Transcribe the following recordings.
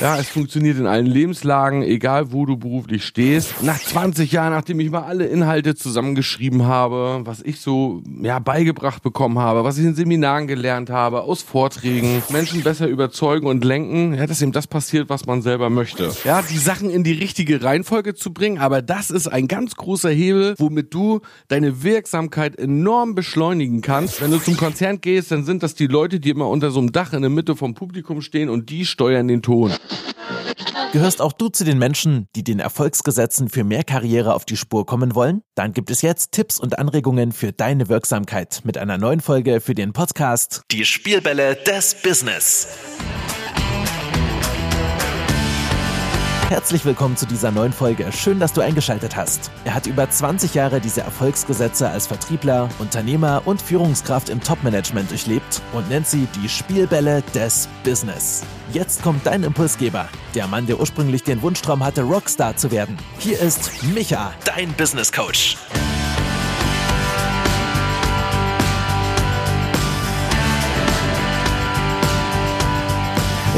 Ja, es funktioniert in allen Lebenslagen, egal wo du beruflich stehst. Nach 20 Jahren, nachdem ich mal alle Inhalte zusammengeschrieben habe, was ich so ja beigebracht bekommen habe, was ich in Seminaren gelernt habe, aus Vorträgen, Menschen besser überzeugen und lenken, ja, dass eben das passiert, was man selber möchte. Ja, die Sachen in die richtige Reihenfolge zu bringen, aber das ist ein ganz großer Hebel, womit du deine Wirksamkeit enorm beschleunigen kannst. Wenn du zum Konzert gehst, dann sind das die Leute, die immer unter so einem Dach in der Mitte vom Publikum stehen und die steuern den Ton. Gehörst auch du zu den Menschen, die den Erfolgsgesetzen für mehr Karriere auf die Spur kommen wollen? Dann gibt es jetzt Tipps und Anregungen für deine Wirksamkeit mit einer neuen Folge für den Podcast Die Spielbälle des Business. Herzlich willkommen zu dieser neuen Folge. Schön, dass du eingeschaltet hast. Er hat über 20 Jahre diese Erfolgsgesetze als Vertriebler, Unternehmer und Führungskraft im Topmanagement durchlebt und nennt sie die Spielbälle des Business. Jetzt kommt dein Impulsgeber, der Mann, der ursprünglich den Wunschtraum hatte, Rockstar zu werden. Hier ist Micha, dein Business Coach.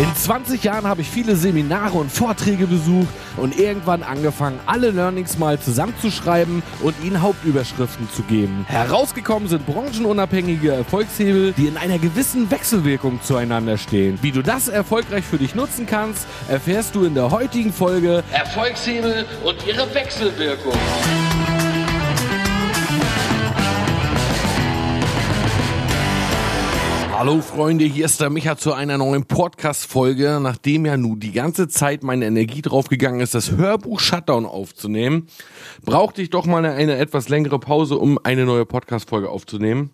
In 20 Jahren habe ich viele Seminare und Vorträge besucht und irgendwann angefangen, alle Learnings mal zusammenzuschreiben und ihnen Hauptüberschriften zu geben. Herausgekommen sind branchenunabhängige Erfolgshebel, die in einer gewissen Wechselwirkung zueinander stehen. Wie du das erfolgreich für dich nutzen kannst, erfährst du in der heutigen Folge Erfolgshebel und ihre Wechselwirkung. Hallo Freunde, hier ist der Micha zu einer neuen Podcast-Folge. Nachdem ja nun die ganze Zeit meine Energie draufgegangen ist, das Hörbuch Shutdown aufzunehmen, brauchte ich doch mal eine, etwas längere Pause, um eine neue Podcast-Folge aufzunehmen.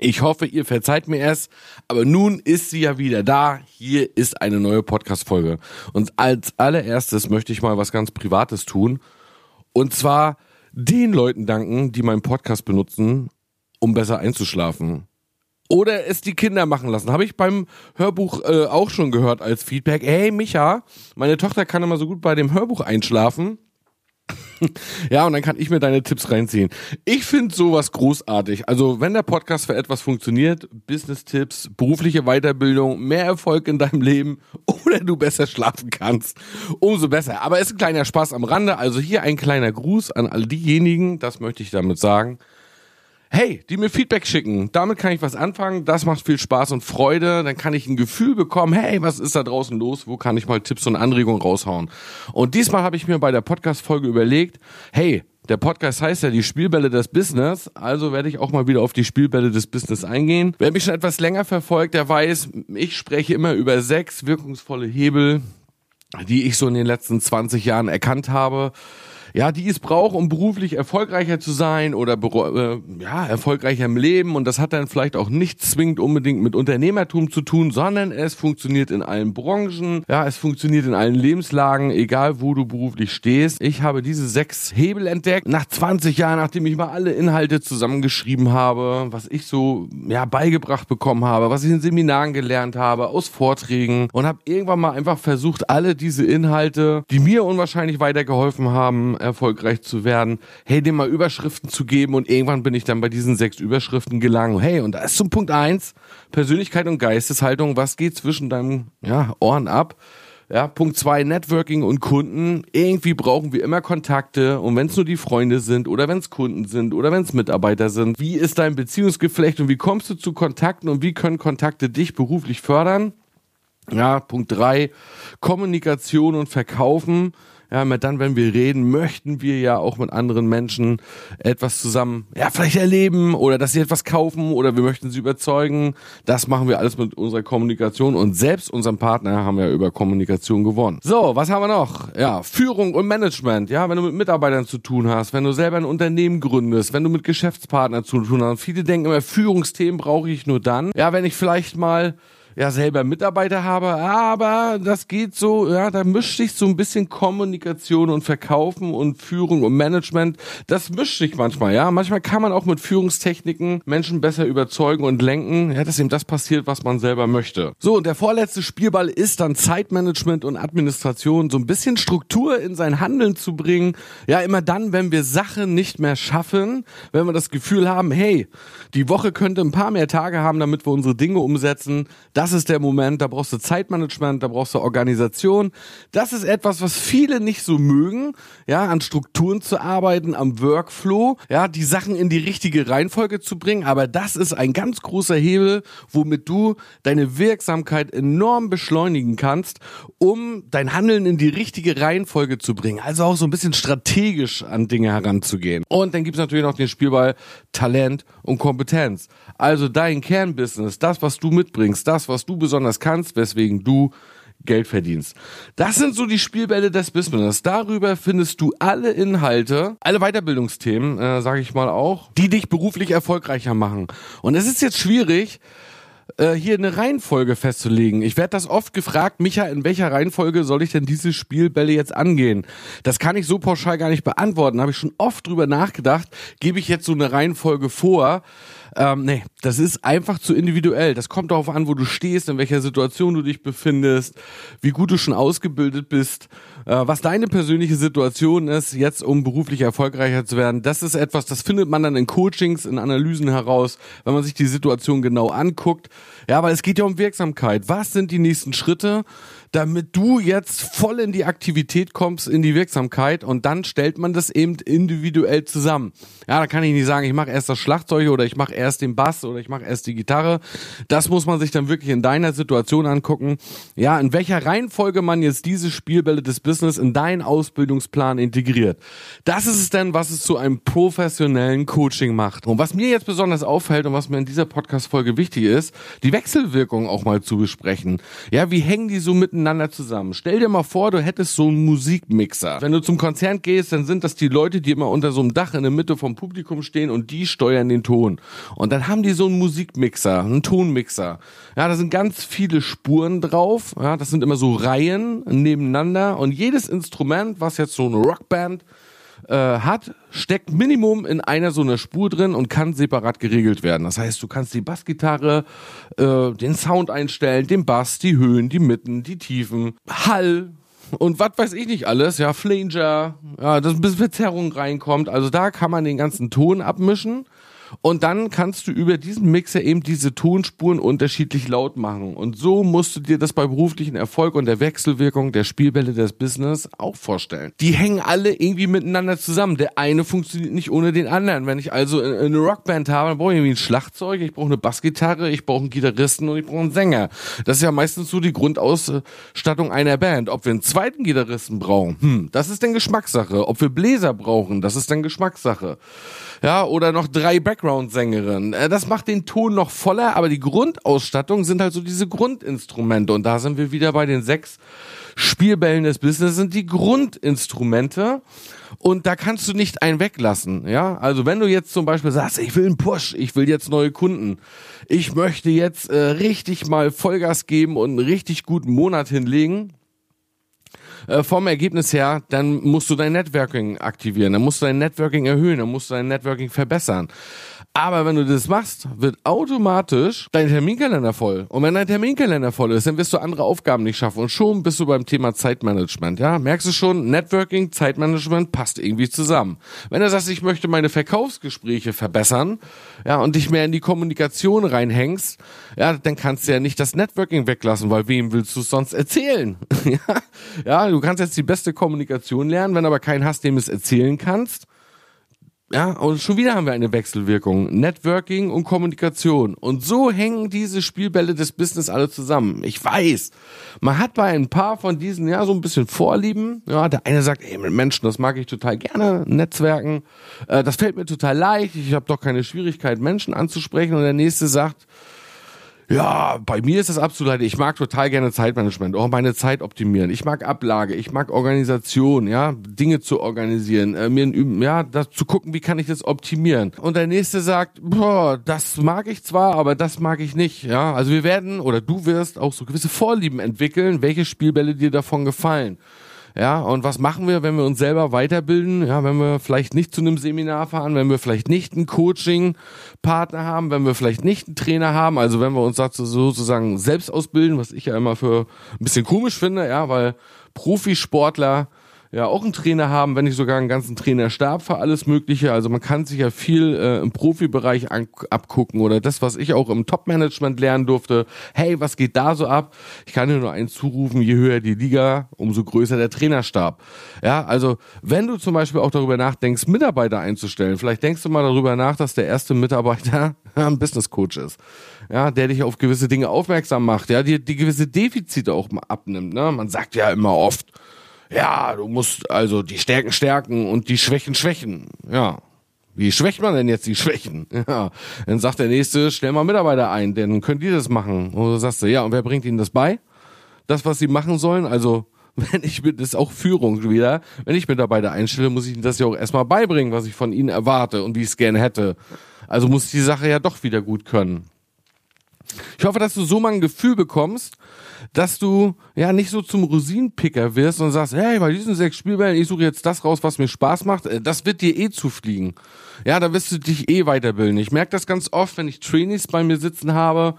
Ich hoffe, ihr verzeiht mir es, aber nun ist sie ja wieder da. Hier ist eine neue Podcast-Folge. Und als allererstes möchte ich mal was ganz Privates tun. Und zwar den Leuten danken, die meinen Podcast benutzen, um besser einzuschlafen oder es die Kinder machen lassen. Habe ich beim Hörbuch äh, auch schon gehört als Feedback. Hey Micha, meine Tochter kann immer so gut bei dem Hörbuch einschlafen. ja, und dann kann ich mir deine Tipps reinziehen. Ich finde sowas großartig. Also, wenn der Podcast für etwas funktioniert, Business-Tipps, berufliche Weiterbildung, mehr Erfolg in deinem Leben oder du besser schlafen kannst, umso besser. Aber es ist ein kleiner Spaß am Rande. Also hier ein kleiner Gruß an all diejenigen, das möchte ich damit sagen, hey, die mir Feedback schicken. Damit kann ich was anfangen. Das macht viel Spaß und Freude. Dann kann ich ein Gefühl bekommen, hey, was ist da draußen los? Wo kann ich mal Tipps und Anregungen raushauen? Und diesmal habe ich mir bei der Podcast-Folge überlegt, hey, der Podcast heißt ja die Spielbälle des Business, also werde ich auch mal wieder auf die Spielbälle des Business eingehen. Wer mich schon etwas länger verfolgt, der weiß, ich spreche immer über sechs wirkungsvolle Hebel, die ich so in den letzten 20 Jahren erkannt habe ja, die es braucht, um beruflich erfolgreicher zu sein oder äh, ja, erfolgreicher im Leben. Und das hat dann vielleicht auch nicht zwingend unbedingt mit Unternehmertum zu tun, sondern es funktioniert in allen Branchen, ja, es funktioniert in allen Lebenslagen, egal wo du beruflich stehst. Ich habe diese sechs Hebel entdeckt. Nach 20 Jahren, nachdem ich mal alle Inhalte zusammengeschrieben habe, was ich so ja beigebracht bekommen habe, was ich in Seminaren gelernt habe, aus Vorträgen und habe irgendwann mal einfach versucht, alle diese Inhalte, die mir unwahrscheinlich weitergeholfen haben, erfolgreich zu werden, hey, dem mal Überschriften zu geben und irgendwann bin ich dann bei diesen sechs Überschriften gelangt. Hey, und da ist zum Punkt eins, Persönlichkeit und Geisteshaltung, was geht zwischen deinen ja, Ohren ab? Ja, Punkt zwei, Networking und Kunden. Irgendwie brauchen wir immer Kontakte und wenn es nur die Freunde sind oder wenn es Kunden sind oder wenn es Mitarbeiter sind. Wie ist dein Beziehungsgeflecht und wie kommst du zu Kontakten und wie können Kontakte dich beruflich fördern? Ja, Punkt drei, Kommunikation und Verkaufen. Ja, immer dann, wenn wir reden, möchten wir ja auch mit anderen Menschen etwas zusammen, ja, vielleicht erleben oder dass sie etwas kaufen oder wir möchten sie überzeugen. Das machen wir alles mit unserer Kommunikation und selbst unseren Partner haben wir über Kommunikation gewonnen. So, was haben wir noch? Ja, Führung und Management. Ja, wenn du mit Mitarbeitern zu tun hast, wenn du selber ein Unternehmen gründest, wenn du mit Geschäftspartnern zu tun hast. Viele denken immer, Führungsthemen brauche ich nur dann. Ja, wenn ich vielleicht mal ja selber Mitarbeiter habe, aber das geht so, ja, da mischt sich so ein bisschen Kommunikation und Verkaufen und Führung und Management, das mischt sich manchmal, ja. Manchmal kann man auch mit Führungstechniken Menschen besser überzeugen und lenken, ja, dass eben das passiert, was man selber möchte. So, und der vorletzte Spielball ist dann Zeitmanagement und Administration, so ein bisschen Struktur in sein Handeln zu bringen. Ja, immer dann, wenn wir Sachen nicht mehr schaffen, wenn wir das Gefühl haben, hey, die Woche könnte ein paar mehr Tage haben, damit wir unsere Dinge umsetzen, Das ist der Moment, da brauchst du Zeitmanagement, da brauchst du Organisation. Das ist etwas, was viele nicht so mögen, ja, an Strukturen zu arbeiten, am Workflow, ja, die Sachen in die richtige Reihenfolge zu bringen. Aber das ist ein ganz großer Hebel, womit du deine Wirksamkeit enorm beschleunigen kannst, um dein Handeln in die richtige Reihenfolge zu bringen. Also auch so ein bisschen strategisch an Dinge heranzugehen. Und dann gibt's natürlich noch den Spielball Talent und Kompetenz. Also dein Kernbusiness, das, was du mitbringst, das, was du besonders kannst, weswegen du Geld verdienst. Das sind so die Spielbälle des Business. Darüber findest du alle Inhalte, alle Weiterbildungsthemen, äh, sage ich mal auch, die dich beruflich erfolgreicher machen. Und es ist jetzt schwierig, äh, hier eine Reihenfolge festzulegen. Ich werde das oft gefragt, Micha, in welcher Reihenfolge soll ich denn diese Spielbälle jetzt angehen? Das kann ich so pauschal gar nicht beantworten. Habe ich schon oft drüber nachgedacht. Gebe ich jetzt so eine Reihenfolge vor? Ähm, nee, das ist einfach zu individuell. Das kommt darauf an, wo du stehst, in welcher Situation du dich befindest, wie gut du schon ausgebildet bist, äh, was deine persönliche Situation ist, jetzt um beruflich erfolgreicher zu werden. Das ist etwas, das findet man dann in Coachings, in Analysen heraus, wenn man sich die Situation genau anguckt. Ja, weil es geht ja um Wirksamkeit. Was sind die nächsten Schritte? Damit du jetzt voll in die Aktivität kommst, in die Wirksamkeit und dann stellt man das eben individuell zusammen. Ja, da kann ich nicht sagen, ich mache erst das Schlagzeug oder ich mache erst den Bass oder ich mache erst die Gitarre. Das muss man sich dann wirklich in deiner Situation angucken. Ja, in welcher Reihenfolge man jetzt diese Spielbälle des Business in deinen Ausbildungsplan integriert. Das ist es denn, was es zu einem professionellen Coaching macht. Und was mir jetzt besonders auffällt und was mir in dieser Podcast-Folge wichtig ist, die Wechselwirkung auch mal zu besprechen. Ja, wie hängen die so miteinander miteinander zusammen. Stell dir mal vor, du hättest so einen Musikmixer. Wenn du zum Konzert gehst, dann sind das die Leute, die immer unter so einem Dach in der Mitte vom Publikum stehen und die steuern den Ton. Und dann haben die so einen Musikmixer, einen Tonmixer. Ja, da sind ganz viele Spuren drauf. Ja, das sind immer so Reihen nebeneinander und jedes Instrument, was jetzt so eine Rockband äh, hat, steckt Minimum in einer so einer Spur drin und kann separat geregelt werden. Das heißt, du kannst die Bassgitarre, äh, den Sound einstellen, den Bass, die Höhen, die Mitten, die Tiefen, Hall, und was weiß ich nicht alles, ja, Flanger, ja, dass ein bisschen Verzerrung reinkommt. Also da kann man den ganzen Ton abmischen und dann kannst du über diesen Mixer eben diese Tonspuren unterschiedlich laut machen. Und so musst du dir das bei beruflichen Erfolg und der Wechselwirkung der Spielbälle des Business auch vorstellen. Die hängen alle irgendwie miteinander zusammen. Der eine funktioniert nicht ohne den anderen. Wenn ich also eine Rockband habe, dann brauche ich irgendwie ein Schlagzeug, ich brauche eine Bassgitarre, ich brauche einen Gitarristen und ich brauche einen Sänger. Das ist ja meistens so die Grundausstattung einer Band. Ob wir einen zweiten Gitarristen brauchen, hm, das ist dann Geschmackssache. Ob wir Bläser brauchen, das ist dann Geschmackssache ja, oder noch drei Background-Sängerinnen. Äh, das macht den Ton noch voller, aber die Grundausstattung sind halt so diese Grundinstrumente. Und da sind wir wieder bei den sechs Spielbällen des Business, sind die Grundinstrumente. Und da kannst du nicht einen weglassen, ja. Also wenn du jetzt zum Beispiel sagst, ich will einen Push, ich will jetzt neue Kunden, ich möchte jetzt äh, richtig mal Vollgas geben und einen richtig guten Monat hinlegen, äh, vom Ergebnis her, dann musst du dein Networking aktivieren, dann musst du dein Networking erhöhen, dann musst du dein Networking verbessern. Aber wenn du das machst, wird automatisch dein Terminkalender voll. Und wenn dein Terminkalender voll ist, dann wirst du andere Aufgaben nicht schaffen. Und schon bist du beim Thema Zeitmanagement. Ja, merkst du schon, Networking, Zeitmanagement passt irgendwie zusammen. Wenn du sagst, ich möchte meine Verkaufsgespräche verbessern, ja, und dich mehr in die Kommunikation reinhängst, ja, dann kannst du ja nicht das Networking weglassen, weil wem willst du es sonst erzählen? ja, du kannst jetzt die beste Kommunikation lernen, wenn aber keinen hast, dem es erzählen kannst ja, und schon wieder haben wir eine Wechselwirkung. Networking und Kommunikation. Und so hängen diese Spielbälle des Business alle zusammen. Ich weiß, man hat bei ein paar von diesen ja so ein bisschen Vorlieben. Ja, der eine sagt, ey, mit Menschen, das mag ich total gerne, Netzwerken. Äh, das fällt mir total leicht. Ich habe doch keine Schwierigkeit, Menschen anzusprechen. Und der nächste sagt, ja, bei mir ist das absolut, ich mag total gerne Zeitmanagement, auch meine Zeit optimieren. Ich mag Ablage, ich mag Organisation, ja, Dinge zu organisieren, äh, mir ja, das zu gucken, wie kann ich das optimieren. Und der nächste sagt, boah, das mag ich zwar, aber das mag ich nicht, ja. Also wir werden oder du wirst auch so gewisse Vorlieben entwickeln, welche Spielbälle dir davon gefallen. Ja, und was machen wir, wenn wir uns selber weiterbilden? Ja, wenn wir vielleicht nicht zu einem Seminar fahren, wenn wir vielleicht nicht einen Coaching-Partner haben, wenn wir vielleicht nicht einen Trainer haben, also wenn wir uns dazu sozusagen selbst ausbilden, was ich ja immer für ein bisschen komisch finde, ja, weil Profisportler ja auch einen Trainer haben, wenn nicht sogar einen ganzen Trainerstab für alles Mögliche. Also man kann sich ja viel äh, im Profibereich abgucken oder das, was ich auch im Top-Management lernen durfte. Hey, was geht da so ab? Ich kann dir nur eins zurufen, je höher die Liga, umso größer der Trainerstab. Ja, also wenn du zum Beispiel auch darüber nachdenkst, Mitarbeiter einzustellen, vielleicht denkst du mal darüber nach, dass der erste Mitarbeiter ein Business Coach ist. Ja, der dich auf gewisse Dinge aufmerksam macht, ja, die, die gewisse Defizite auch mal abnimmt. Ne? Man sagt ja immer oft, ja, du musst also die Stärken stärken und die Schwächen schwächen. Ja. Wie schwächt man denn jetzt die Schwächen? Ja. Dann sagt der nächste, stell mal Mitarbeiter ein, denn könnt ihr das machen. Und du sagst du, ja, und wer bringt ihnen das bei? Das, was sie machen sollen? Also, wenn ich mit, das ist auch Führung wieder. Wenn ich Mitarbeiter einstelle, muss ich ihnen das ja auch erstmal beibringen, was ich von ihnen erwarte und wie ich es gerne hätte. Also muss ich die Sache ja doch wieder gut können. Ich hoffe, dass du so mal ein Gefühl bekommst, dass du ja nicht so zum Rosinenpicker wirst und sagst, hey, bei diesen sechs Spielbällen, ich suche jetzt das raus, was mir Spaß macht. Äh, das wird dir eh zufliegen. Ja, da wirst du dich eh weiterbilden. Ich merke das ganz oft, wenn ich Trainees bei mir sitzen habe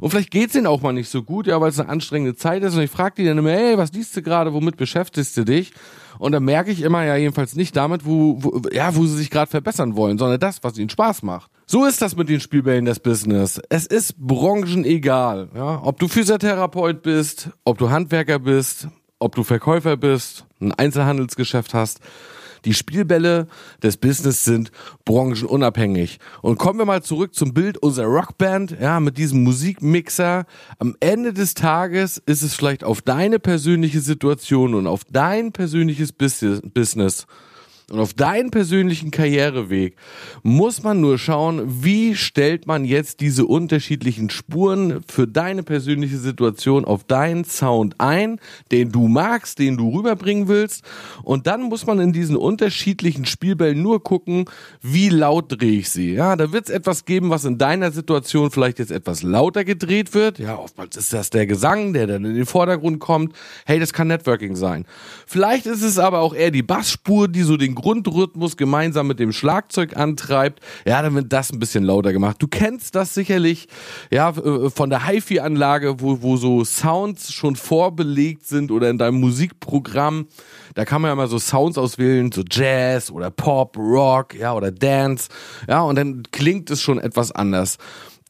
und vielleicht geht's ihnen auch mal nicht so gut, ja, weil es eine anstrengende Zeit ist und ich frage die dann immer, hey, was liest du gerade, womit beschäftigst du dich? Und dann merke ich immer ja jedenfalls nicht damit, wo, wo ja, wo sie sich gerade verbessern wollen, sondern das, was ihnen Spaß macht. So ist das mit den Spielbällen des Business. Es ist branchenegal, ja, ob du Physiotherapeut bist, ob du Handwerker bist, ob du Verkäufer bist, ein Einzelhandelsgeschäft hast. Die Spielbälle des Business sind branchenunabhängig. Und kommen wir mal zurück zum Bild unserer Rockband, ja, mit diesem Musikmixer. Am Ende des Tages ist es vielleicht auf deine persönliche Situation und auf dein persönliches Business und auf deinen persönlichen Karriereweg muss man nur schauen, wie stellt man jetzt diese unterschiedlichen Spuren für deine persönliche Situation auf deinen Sound ein, den du magst, den du rüberbringen willst. Und dann muss man in diesen unterschiedlichen Spielbällen nur gucken, wie laut drehe ich sie. Ja, da wird es etwas geben, was in deiner Situation vielleicht jetzt etwas lauter gedreht wird. Ja, oftmals ist das der Gesang, der dann in den Vordergrund kommt. Hey, das kann Networking sein. Vielleicht ist es aber auch eher die Bassspur, die so den Grundrhythmus gemeinsam mit dem Schlagzeug antreibt, ja, dann wird das ein bisschen lauter gemacht. Du kennst das sicherlich, ja, äh, von der HiFi-Anlage, wo, wo so Sounds schon vorbelegt sind oder in deinem Musikprogramm. Da kann man ja mal so Sounds auswählen, so Jazz oder Pop, Rock, ja, oder Dance. Ja, und dann klingt es schon etwas anders.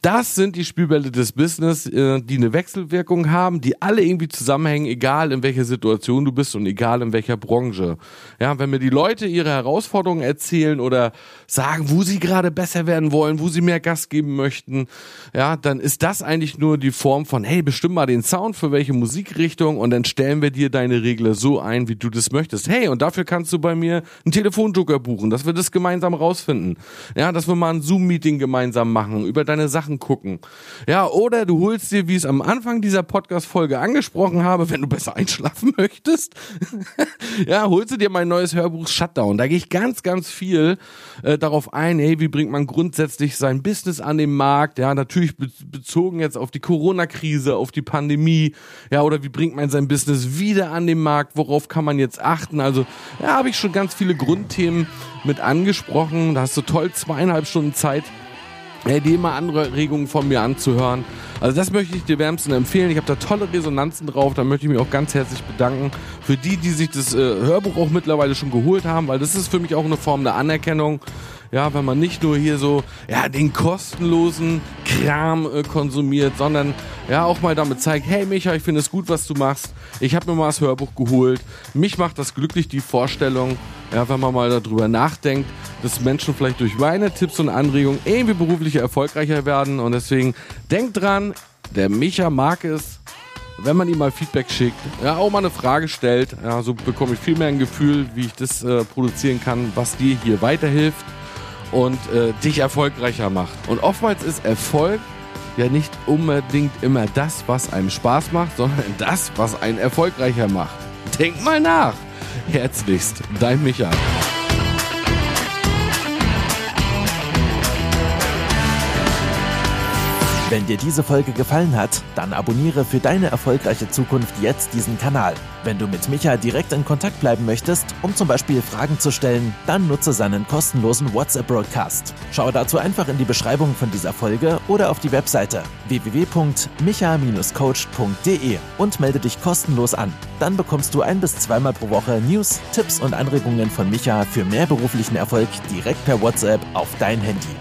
Das sind die Spielbälle des Business, äh, die eine Wechselwirkung haben, die alle irgendwie zusammenhängen, egal in welcher Situation du bist und egal in welcher Branche. Ja, wenn mir die Leute ihre Herausforderungen erzählen oder sagen, wo sie gerade besser werden wollen, wo sie mehr Gas geben möchten, ja, dann ist das eigentlich nur die Form von, hey, bestimm mal den Sound für welche Musikrichtung und dann stellen wir dir deine Regler so ein, wie du das möchtest. Hey, und dafür kannst du bei mir einen Telefonjoker buchen, dass wir das gemeinsam rausfinden. Ja, dass wir mal ein Zoom-Meeting gemeinsam machen, über deine Sachen Sachen gucken. Ja, oder du holst dir, wie ich es am Anfang dieser Podcast-Folge angesprochen habe, wenn du besser einschlafen möchtest, ja, holst du dir mein neues Hörbuch Shutdown. Da gehe ich ganz, ganz viel äh, darauf ein, hey, wie bringt man grundsätzlich sein Business an den Markt? Ja, natürlich be bezogen jetzt auf die Corona-Krise, auf die Pandemie, ja, oder wie bringt man sein Business wieder an den Markt? Worauf kann man jetzt achten? Also, ja, habe ich schon ganz viele Grundthemen mit angesprochen. Da hast du toll zweieinhalb Stunden Zeit die immer andere Regungen von mir anzuhören. Also das möchte ich dir wärmsten empfehlen. Ich habe da tolle Resonanzen drauf. Da möchte ich mich auch ganz herzlich bedanken für die, die sich das äh, Hörbuch auch mittlerweile schon geholt haben, weil das ist für mich auch eine Form der Anerkennung. Ja, wenn man nicht nur hier so ja den kostenlosen Kram äh, konsumiert, sondern ja auch mal damit zeigt, hey Micha, ich finde es gut, was du machst. Ich habe mir mal das Hörbuch geholt. Mich macht das glücklich die Vorstellung, ja, wenn man mal darüber nachdenkt, dass Menschen vielleicht durch meine Tipps und Anregungen irgendwie beruflich erfolgreicher werden. Und deswegen denkt dran, der Micha mag es, wenn man ihm mal Feedback schickt, ja, auch mal eine Frage stellt. Ja, so bekomme ich viel mehr ein Gefühl, wie ich das äh, produzieren kann, was dir hier weiterhilft und äh, dich erfolgreicher macht. Und oftmals ist Erfolg ja nicht unbedingt immer das, was einem Spaß macht, sondern das, was einen erfolgreicher macht. Denk mal nach. Herzlichst, dein Micha. Wenn dir diese Folge gefallen hat, dann abonniere für deine erfolgreiche Zukunft jetzt diesen Kanal. Wenn du mit Micha direkt in Kontakt bleiben möchtest, um zum Beispiel Fragen zu stellen, dann nutze seinen kostenlosen WhatsApp-Broadcast. Schau dazu einfach in die Beschreibung von dieser Folge oder auf die Webseite www.micha-coach.de und melde dich kostenlos an. Dann bekommst du ein bis zweimal pro Woche News, Tipps und Anregungen von Micha für mehr beruflichen Erfolg direkt per WhatsApp auf dein Handy.